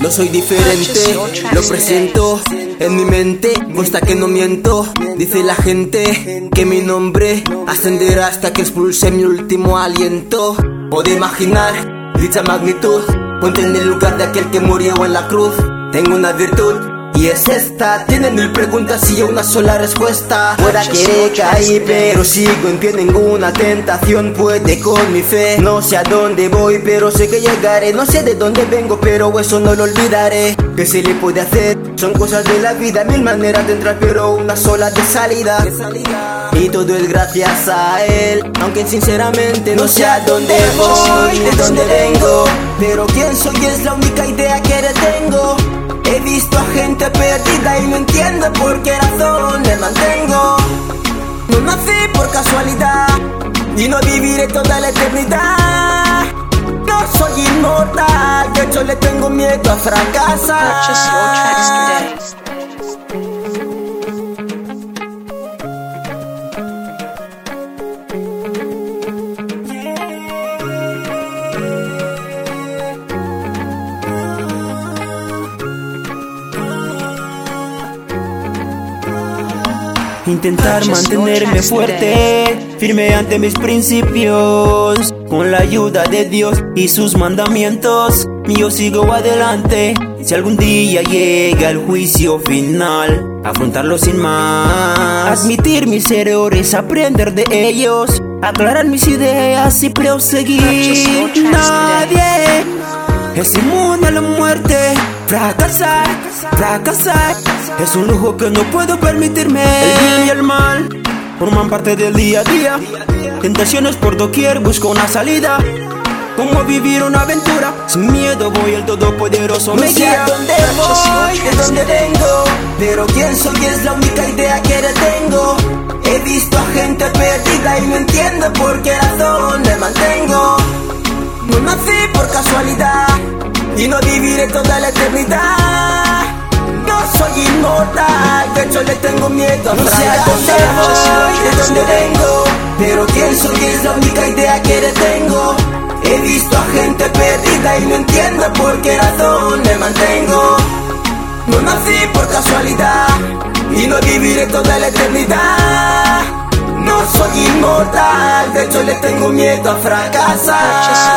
No soy diferente, lo presento en mi mente, consta que no miento. Dice la gente que mi nombre ascenderá hasta que expulse mi último aliento. Puedo imaginar dicha magnitud, ponte en el lugar de aquel que murió en la cruz. Tengo una virtud y es esta, tienen mil preguntas y una sola respuesta. Fuera que caí pero sigo en pie Ninguna tentación puede con mi fe. No sé a dónde voy pero sé que llegaré. No sé de dónde vengo pero eso no lo olvidaré. ¿Qué se le puede hacer? Son cosas de la vida. Mil maneras de entrar pero una sola de salida. Y todo es gracias a él. Aunque sinceramente no sé a dónde voy De dónde vengo. Pero quién soy es la única idea que tengo. He visto a gente perdida y no entiendo por qué razón me mantengo. No nací por casualidad y no viviré toda la eternidad. No soy inmortal, de hecho le tengo miedo a fracasar. Intentar mantenerme fuerte, firme ante mis principios. Con la ayuda de Dios y sus mandamientos, yo sigo adelante. Si algún día llega el juicio final, afrontarlo sin más. Admitir mis errores, aprender de ellos, aclarar mis ideas y proseguir. Nadie es inmune a la muerte. Fracasar, fracasar es un lujo que no puedo permitirme. El bien y el mal forman parte del día a día. Tentaciones por doquier, busco una salida. Como vivir una aventura sin miedo voy el todopoderoso me guía. dónde voy, de dónde vengo, pero quién soy es la única idea que tengo. He visto a gente perdida y no entiendo por qué razón me mantengo. No nací por casualidad toda la eternidad. No soy inmortal, de hecho le tengo miedo a No sé a dónde voy, de dónde vengo, pero quién soy es la única idea que le tengo. He visto a gente perdida y no entiendo por qué razón me mantengo. No nací por casualidad y no viviré toda la eternidad. No soy inmortal, de hecho le tengo miedo a fracasar.